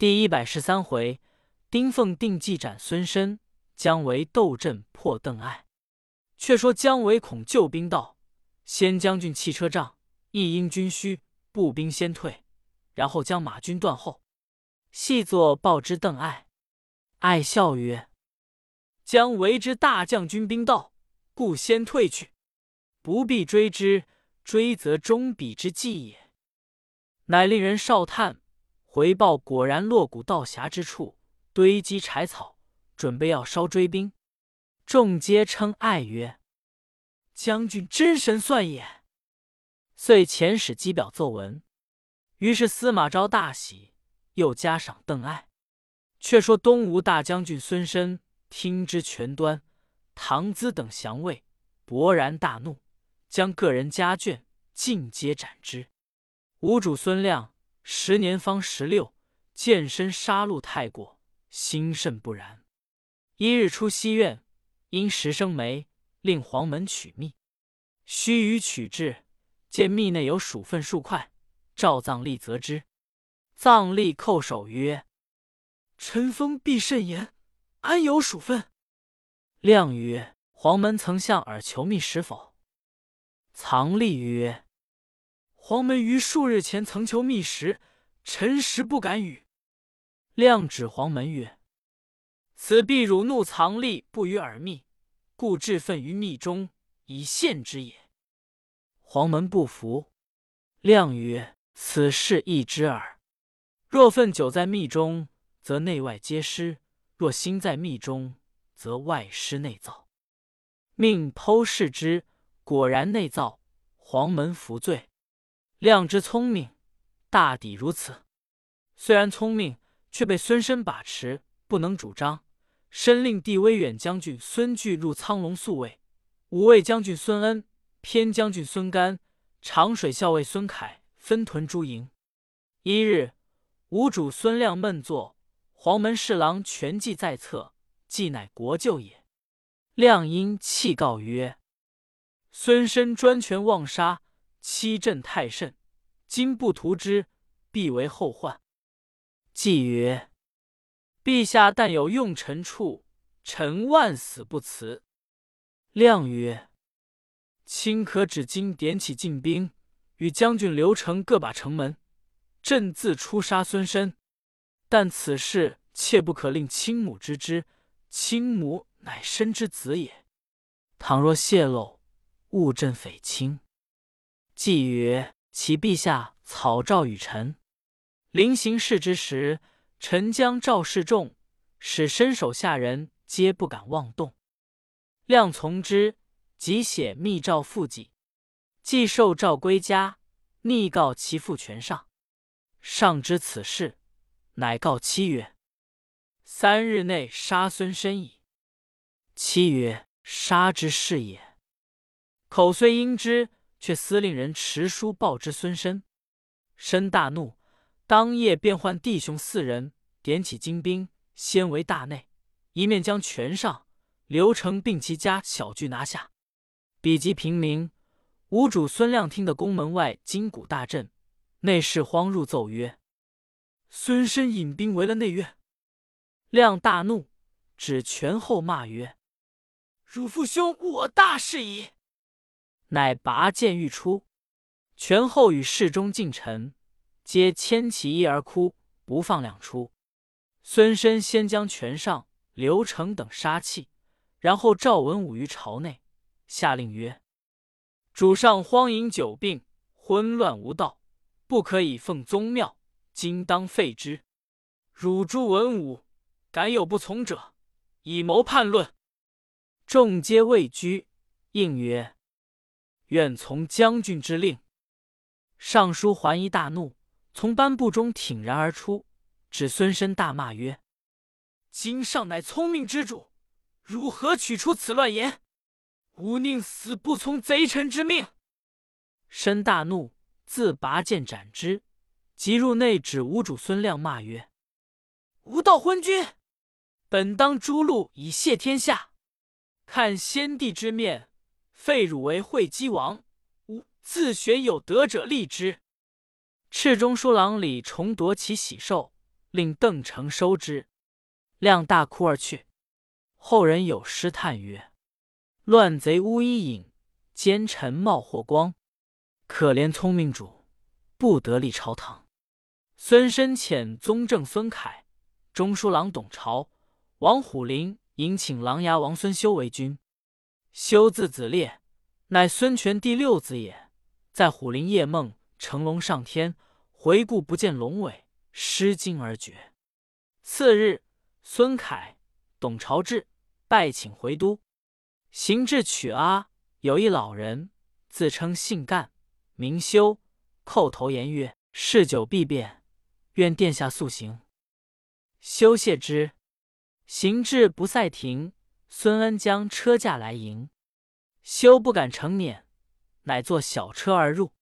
第一百十三回，丁奉定计斩孙申，姜维斗阵破邓艾。却说姜维恐救兵到，先将军弃车仗，一应军需，步兵先退，然后将马军断后。细作报之邓艾，艾笑曰：“姜维之大将军兵到，故先退去，不必追之。追则终彼之计也。”乃令人哨探。回报果然，落谷道狭之处堆积柴草，准备要烧追兵。众皆称艾曰：“将军真神算也。”遂遣使机表奏闻。于是司马昭大喜，又加赏邓艾。却说东吴大将军孙申听之全端，唐咨等降魏，勃然大怒，将个人家眷尽皆斩之。吴主孙亮。十年方十六，见身杀戮太过，心甚不然。一日出西苑，因时生梅，令黄门取蜜。须臾取至，见蜜内有鼠粪数块，召藏吏责之。藏吏叩首曰：“臣封必甚言，安有属分？”亮曰：“黄门曾向尔求密实否？”藏吏曰：黄门于数日前曾求密时，臣实不敢与。亮指黄门曰：“此必辱怒藏吏，不与耳密，故置愤于密中，以献之也。”黄门不服。亮曰：“此事易知耳。若愤久在密中，则内外皆失；若心在密中，则外失内造。命剖视之，果然内造。黄门服罪。”亮之聪明，大抵如此。虽然聪明，却被孙申把持，不能主张。申令弟威远将军孙据入苍龙宿卫，五卫将军孙恩、偏将军孙干、长水校尉孙凯分屯诸营。一日，吴主孙亮闷坐，黄门侍郎全计在侧，计乃国舅也。亮因气告曰：“孙申专权妄杀。”欺朕太甚，今不图之，必为后患。季曰：“陛下但有用臣处，臣万死不辞。”亮曰：“卿可指今点起进兵，与将军刘成各把城门，朕自出杀孙申。但此事切不可令亲母知之，亲母乃申之子也。倘若泄露，误朕匪亲。”既曰：“启陛下草诏与臣，临行事之时，臣将诏示众，使身手下人皆不敢妄动。”亮从之，即写密诏复己。既受诏归家，逆告其父权上。上知此事，乃告妻曰：“三日内杀孙申矣。”妻曰：“杀之是也。”口虽应之。却司令人持书报之孙申，申大怒，当夜便唤弟兄四人，点起精兵，先为大内，一面将权上、刘成并其家小聚拿下。比及平明，吴主孙亮听得宫门外金鼓大震，内侍慌入奏曰：“孙申引兵围了内院。”亮大怒，指权后骂曰：“汝父兄误我大事矣！”乃拔剑欲出，权后与侍中近臣皆牵其衣而哭，不放两出。孙申先将权上、刘成等杀气，然后召文武于朝内，下令曰：“主上荒淫久病，昏乱无道，不可以奉宗庙，今当废之。汝诸文武，敢有不从者，以谋叛论。”众皆畏惧，应曰。愿从将军之令。尚书桓仪大怒，从班部中挺然而出，指孙申大骂曰：“今上乃聪明之主，如何取出此乱言？吾宁死不从贼臣之命！”申大怒，自拔剑斩之。即入内指吴主孙亮骂曰：“吾道昏君，本当诛戮以谢天下，看先帝之面。”废汝为会稽王，吾自选有德者立之。赤中书郎李重夺其喜寿，令邓成收之。亮大哭而去。后人有诗叹曰：“乱贼乌衣影，奸臣冒霍光。可怜聪明主，不得立朝堂。”孙深遣宗正孙凯、中书郎董朝、王虎林迎请琅琊王孙修为君。修字子烈，乃孙权第六子也。在虎林夜梦乘龙上天，回顾不见龙尾，失惊而绝。次日，孙凯、董朝志，拜请回都。行至曲阿，有一老人，自称姓干，名修，叩头言曰：“事久必变。”愿殿下速行。休谢之，行至不赛亭，孙恩将车驾来迎。休不敢乘辇，乃坐小车而入。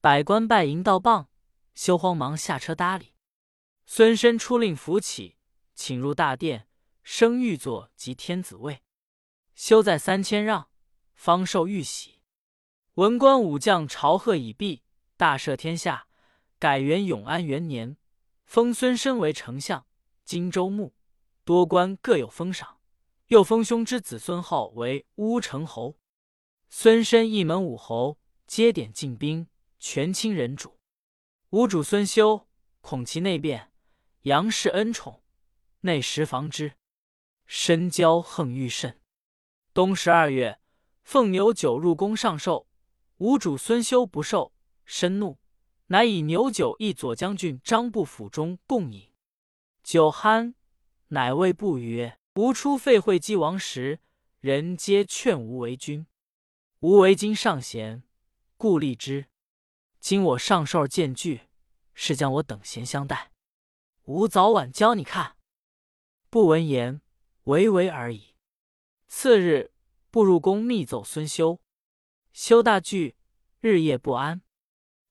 百官拜迎到傍，休慌忙下车搭理。孙申出令扶起，请入大殿，升御座及天子位。休在三千让，方受玉玺。文官武将朝贺已毕，大赦天下。改元永安元年，封孙申为丞相、荆州牧，多官各有封赏。又封兄之子孙浩为乌程侯。孙申一门五侯，皆点进兵，权倾人主。吴主孙修恐其内变，杨氏恩宠，内实防之。深骄横欲甚。冬十二月，奉牛酒入宫上寿，吴主孙修不受，深怒。乃以牛酒一左将军张布府中共饮，酒酣，乃谓布曰：“吾出废会稽王时，人皆劝吾为君。吾为今上贤，故立之。今我上寿见拒，是将我等闲相待。吾早晚教你看。”不闻言，唯唯而已。次日，步入宫密奏孙修，修大惧，日夜不安。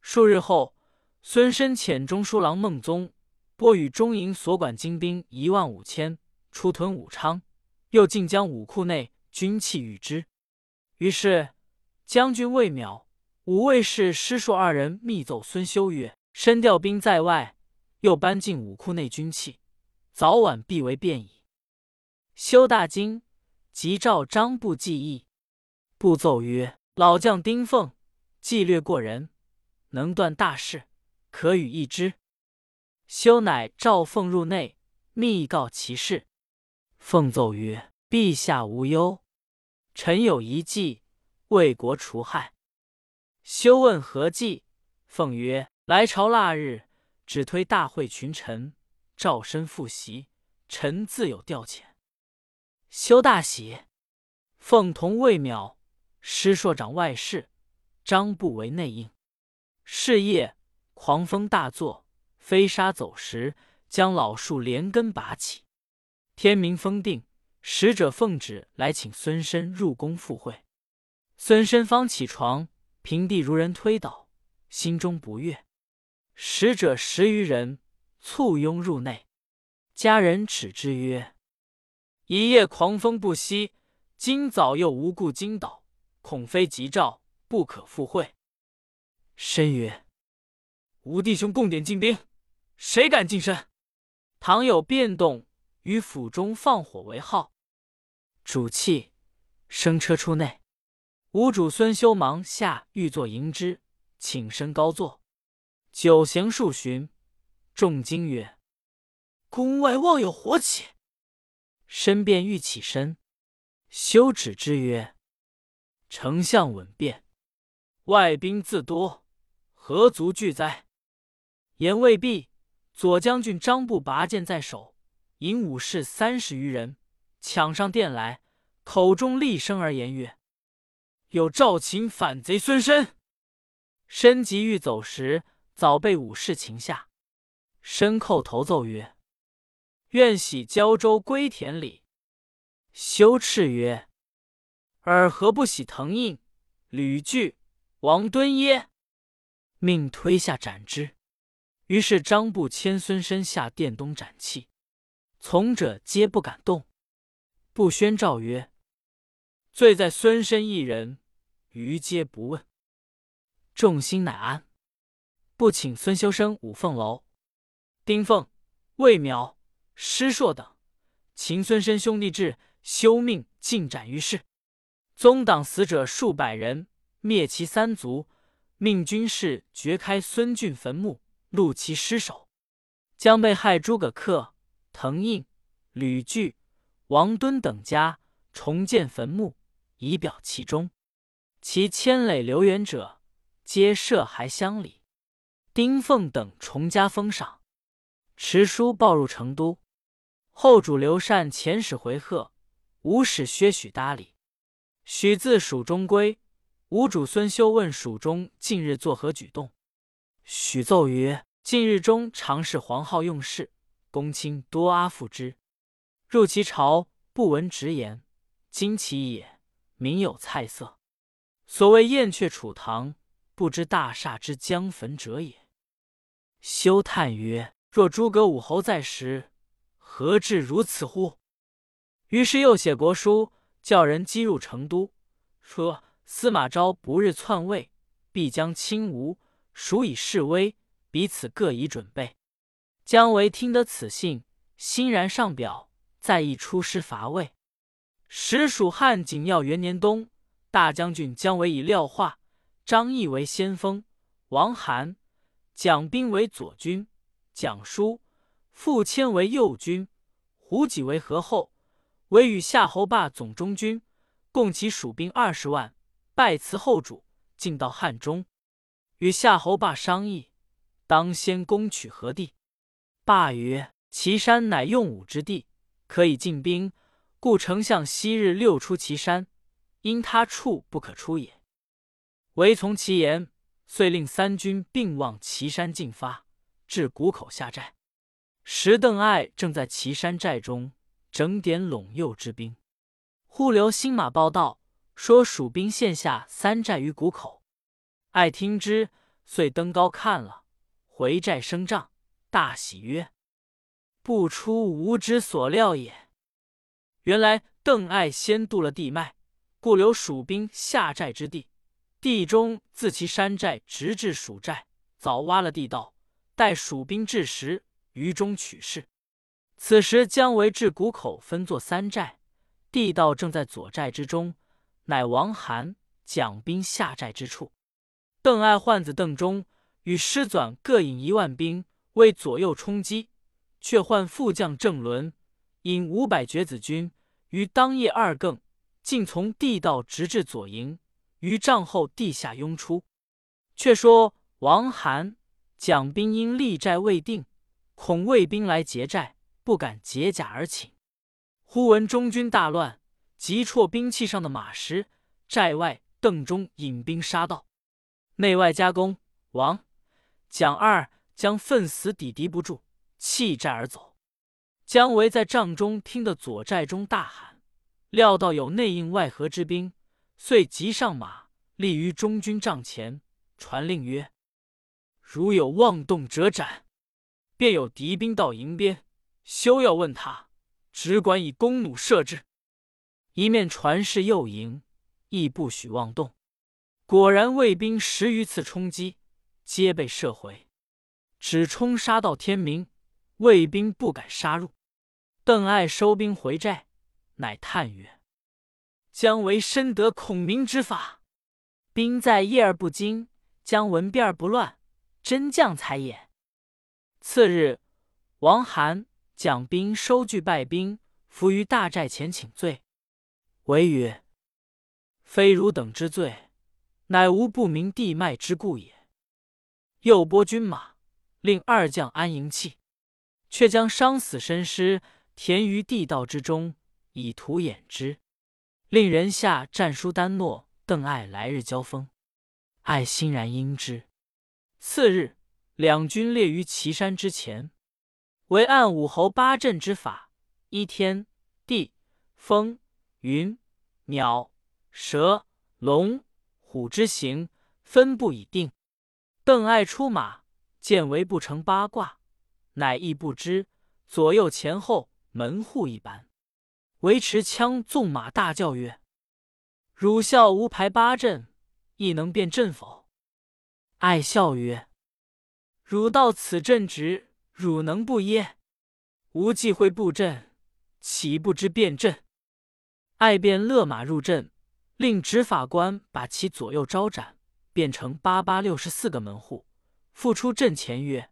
数日后，孙申遣中书郎孟宗拨与中营所管精兵一万五千，出屯武昌，又进将武库内军器与之。于是将军魏邈、武卫士师硕二人密奏孙修曰：“申调兵在外，又搬进武库内军器，早晚必为变矣。”修大惊，即召张布计议。布奏曰：“老将丁奉计略过人。”能断大事，可与议之。修乃召奉入内，密告其事。奉奏曰：“陛下无忧，臣有一计，为国除害。”修问何计？奉曰：“来朝腊日，只推大会群臣，召身复席，臣自有调遣。”修大喜。奉同魏邈、师硕长外事，张布为内应。是夜，狂风大作，飞沙走石，将老树连根拔起。天明风定，使者奉旨来请孙申入宫赴会。孙申方起床，平地如人推倒，心中不悦。使者十余人簇拥入内，家人耻之曰：“一夜狂风不息，今早又无故惊倒，恐非吉兆，不可赴会。”申曰：“吾弟兄共点进兵，谁敢近身？倘有变动，于府中放火为号。”主气，升车出内。吴主孙修忙下御座迎之，请身高坐。酒行数巡，众惊曰：“宫外望有火起。”申便欲起身，修止之曰：“丞相稳便，外兵自多。”何足惧哉？言未毕，左将军张布拔剑在手，引武士三十余人抢上殿来，口中厉声而言曰：“有赵秦反贼孙申。”申即欲走时，早被武士擒下。申叩头奏曰：“愿洗胶州归田里。”修斥曰：“尔何不喜藤印、吕据、王敦耶？”命推下斩之。于是张布牵孙申下殿东斩气，从者皆不敢动。不宣诏曰：“罪在孙身一人，余皆不问。”众心乃安。不请孙修生五凤楼。丁奉、魏邈、师硕等，秦孙申兄弟至，休命尽斩于市。宗党死者数百人，灭其三族，命军士掘开孙峻坟墓，戮其尸首。将被害诸葛恪、滕胤、吕据、王敦等家，重建坟墓，以表其忠。其千累留远者，皆设还乡里。丁奉等重加封赏。持书报入成都，后主刘禅遣使回贺，吴使薛许搭理。许自蜀中归，吴主孙休问蜀中近日作何举动。许奏曰：近日中常侍黄皓用事，公卿多阿附之。入其朝，不闻直言。今其也，民有菜色。所谓燕雀楚堂，不知大厦之将焚者也。休叹曰：“若诸葛武侯在时，何至如此乎？”于是又写国书，叫人击入成都，说司马昭不日篡位，必将侵吴，蜀以示威，彼此各以准备。姜维听得此信，欣然上表，再议出师伐魏。时蜀汉景耀元年冬，大将军姜维以廖化、张翼为先锋，王涵。蒋斌为左军，蒋舒、傅谦为右军，胡济为合后，为与夏侯霸总中军，共其蜀兵二十万，拜辞后主，进到汉中，与夏侯霸商议，当先攻取何地？罢曰：“岐山乃用武之地，可以进兵，故丞相昔日六出岐山，因他处不可出也。”唯从其言。遂令三军并望岐山进发，至谷口下寨。时邓艾正在岐山寨中整点陇右之兵，忽留新马报道，说蜀兵陷下三寨于谷口。艾听之，遂登高看了，回寨升帐，大喜曰：“不出吾之所料也。原来邓艾先渡了地脉，故留蜀兵下寨之地。”地中自其山寨直至蜀寨，早挖了地道，待蜀兵至时，于中取势。此时姜维至谷口，分作三寨，地道正在左寨之中，乃王涵、蒋兵下寨之处。邓艾换子邓忠与师纂各引一万兵为左右冲击，却换副将郑伦引五百绝子军于当夜二更，竟从地道直至左营。于帐后地下拥出。却说王涵、蒋兵因立寨未定，恐魏兵来劫寨，不敢解甲而寝。忽闻中军大乱，急辍兵器上的马石。寨外邓忠引兵杀到，内外夹攻，王、蒋二将奋死抵敌不住，弃寨而走。姜维在帐中听得左寨中大喊，料到有内应外合之兵。遂急上马，立于中军帐前，传令曰：“如有妄动者斩。”便有敌兵到营边，休要问他，只管以弓弩射之。一面传示右营，亦不许妄动。果然，魏兵十余次冲击，皆被射回，只冲杀到天明，魏兵不敢杀入。邓艾收兵回寨，乃叹曰：姜维深得孔明之法，兵在夜而不惊，将闻变而不乱，真将才也。次日，王涵、蒋兵收据败兵，伏于大寨前请罪。维曰：“非汝等之罪，乃无不明地脉之故也。”又拨军马，令二将安营气，却将伤死身尸填于地道之中，以图掩之。令人下战书丹诺邓艾来日交锋，艾欣然应之。次日，两军列于岐山之前，为按武侯八阵之法，依天地风云鸟蛇龙虎之形分布已定。邓艾出马，见为不成八卦，乃亦不知左右前后门户一般。维持枪纵马大叫曰：“汝笑吾排八阵，亦能辨阵否？”爱笑曰：“汝到此阵直，汝能不耶？”吾既会布阵，岂不知变阵？”爱便勒马入阵，令执法官把其左右招展，变成八八六十四个门户，复出阵前曰：“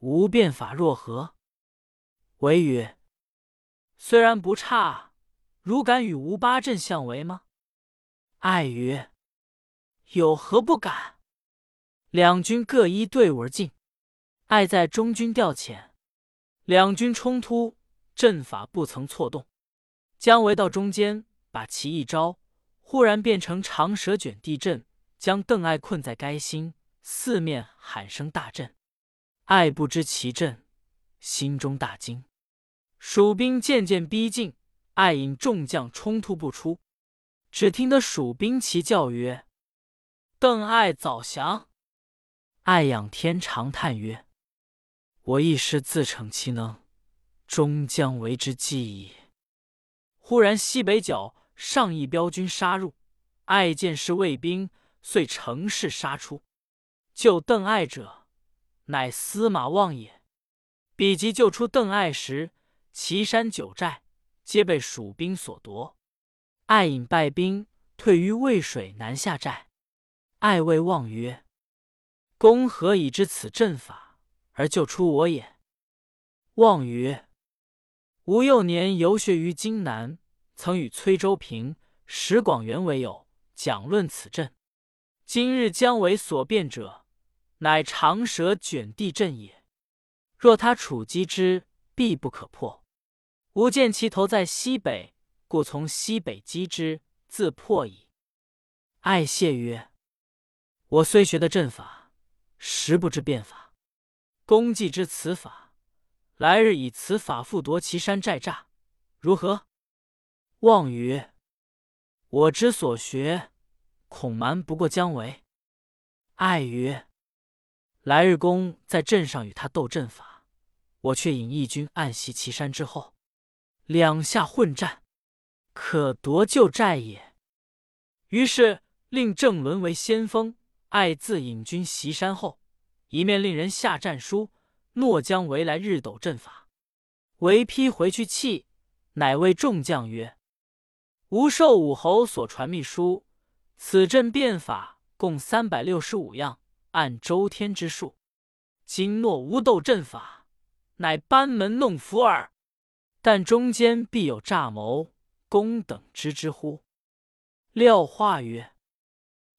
吾变法若何？”韦曰：“虽然不差，如敢与吴八阵相为吗？”爱曰：“有何不敢？”两军各依队伍而进，爱在中军调遣，两军冲突，阵法不曾错动。姜维到中间，把其一招，忽然变成长蛇卷地阵，将邓艾困在该心，四面喊声大震。艾不知其阵，心中大惊。蜀兵渐渐逼近，艾引众将冲突不出。只听得蜀兵齐叫曰：“邓艾早降！”艾仰天长叹曰：“我一时自逞其能，终将为之计矣。”忽然西北角上一彪军杀入，爱见是魏兵，遂乘势杀出。救邓艾者，乃司马望也。彼及救出邓艾时，岐山九寨皆被蜀兵所夺。艾引败兵退于渭水南下寨。艾谓望曰：“公何以知此阵法而救出我也？”望曰。吾幼年游学于荆南，曾与崔州平、石广元为友，讲论此阵。今日姜维所变者，乃长蛇卷地阵也。若他处击之，必不可破。吾见其头在西北，故从西北击之，自破矣。爱谢曰：“我虽学得阵法，实不知变法。公既知此法。”来日以此法复夺岐山寨栅，如何？望曰：“我之所学，恐瞒不过姜维。”爱曰：“来日公在阵上与他斗阵法，我却引义军暗袭岐山之后，两下混战，可夺旧寨也。”于是令郑伦为先锋，爱自引军袭山后，一面令人下战书。诺将为来日斗阵法，为批回去气，乃谓众将曰：“吾受武侯所传秘书，此阵变法共三百六十五样，按周天之术。今诺无斗阵法，乃班门弄斧耳。但中间必有诈谋，公等知之乎？”廖化曰：“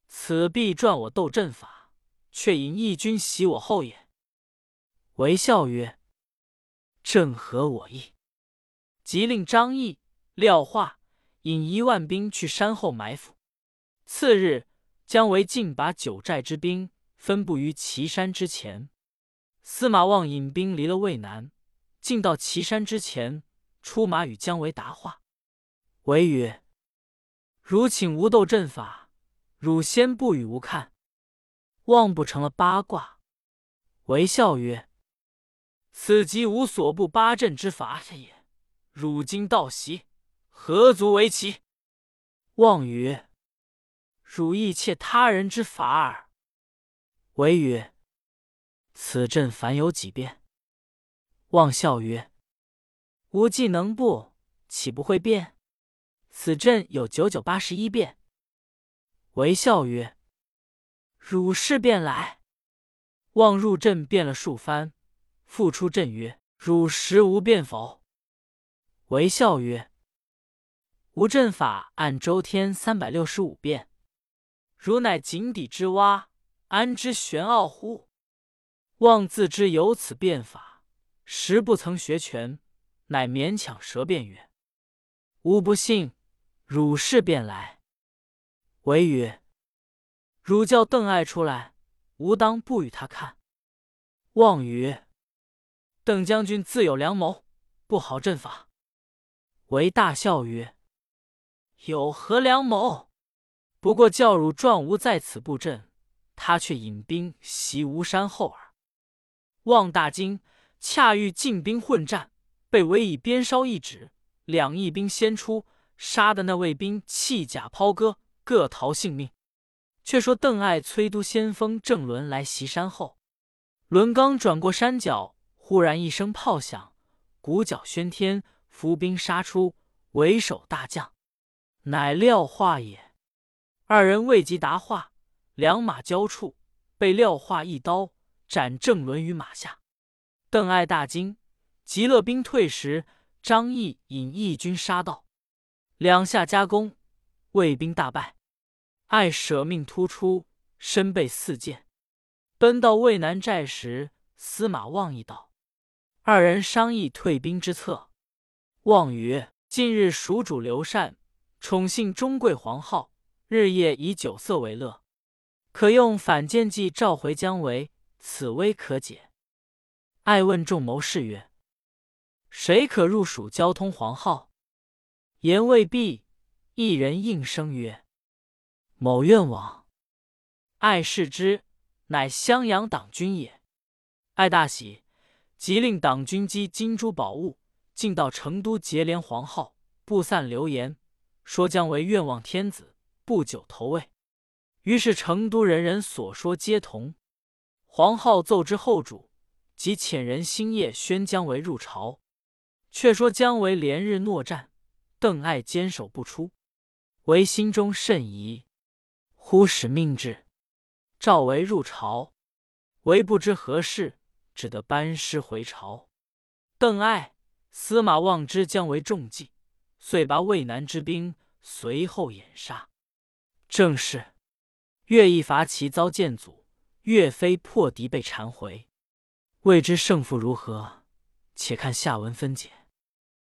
此必传我斗阵法，却引义军袭我后也。”为笑曰：“正合我意。”即令张毅、廖化引一万兵去山后埋伏。次日，姜维尽把九寨之兵分布于岐山之前。司马望引兵离了渭南，进到岐山之前，出马与姜维答话。维曰：“汝请吾斗阵法，汝先不与吾看，望不成了八卦。”为笑曰。此即吾所布八阵之法也。汝今道袭，何足为奇？望曰：“汝亦窃他人之法耳。”为曰：“此阵凡有几变？”望笑曰：“吾既能布，岂不会变？此阵有九九八十一变。”为笑曰：“汝是便来。”望入阵变了数番。复出阵曰：“汝实无变否？”为笑曰：“吾阵法按周天三百六十五变，汝乃井底之蛙，安知玄奥乎？”望自知有此变法，实不曾学全，乃勉强舌辩曰：“吾不信，汝是便来。”唯曰：“汝叫邓艾出来，吾当不与他看。”望曰。邓将军自有良谋，不好阵法。为大笑曰：“有何良谋？不过教汝壮吾在此布阵，他却引兵袭吴山后耳。”望大惊，恰遇进兵混战，被围以鞭梢一指，两翼兵先出，杀的那卫兵弃甲抛戈，各逃性命。却说邓艾催督先锋郑伦来袭山后，伦刚转过山脚。忽然一声炮响，鼓角喧天，伏兵杀出，为首大将，乃廖化也。二人未及答话，两马交触，被廖化一刀斩正伦于马下。邓艾大惊，急勒兵退时，张翼引义军杀到，两下夹攻，魏兵大败。艾舍命突出，身被四箭，奔到渭南寨时，司马望一道。二人商议退兵之策。望曰：“近日蜀主刘禅宠幸中贵皇后。”日夜以酒色为乐，可用反间计召回姜维，此危可解。爱问众谋士曰：“谁可入蜀交通黄皓？”言未毕，一人应声曰：“某愿往。”爱视之，乃襄阳党军也。爱大喜，即令党军积金珠宝物，进到成都结连黄皓，布散流言，说姜维愿望天子。不久投魏，于是成都人人所说皆同。黄皓奏之后主，即遣人星夜宣姜维入朝。却说姜维连日诺战，邓艾坚守不出，唯心中甚疑。忽使命至，召为入朝，唯不知何事，只得班师回朝。邓艾、司马望之姜维中计，遂拔渭南之兵，随后掩杀。正是乐毅伐齐遭剑阻，岳飞破敌被缠回。未知胜负如何？且看下文分解。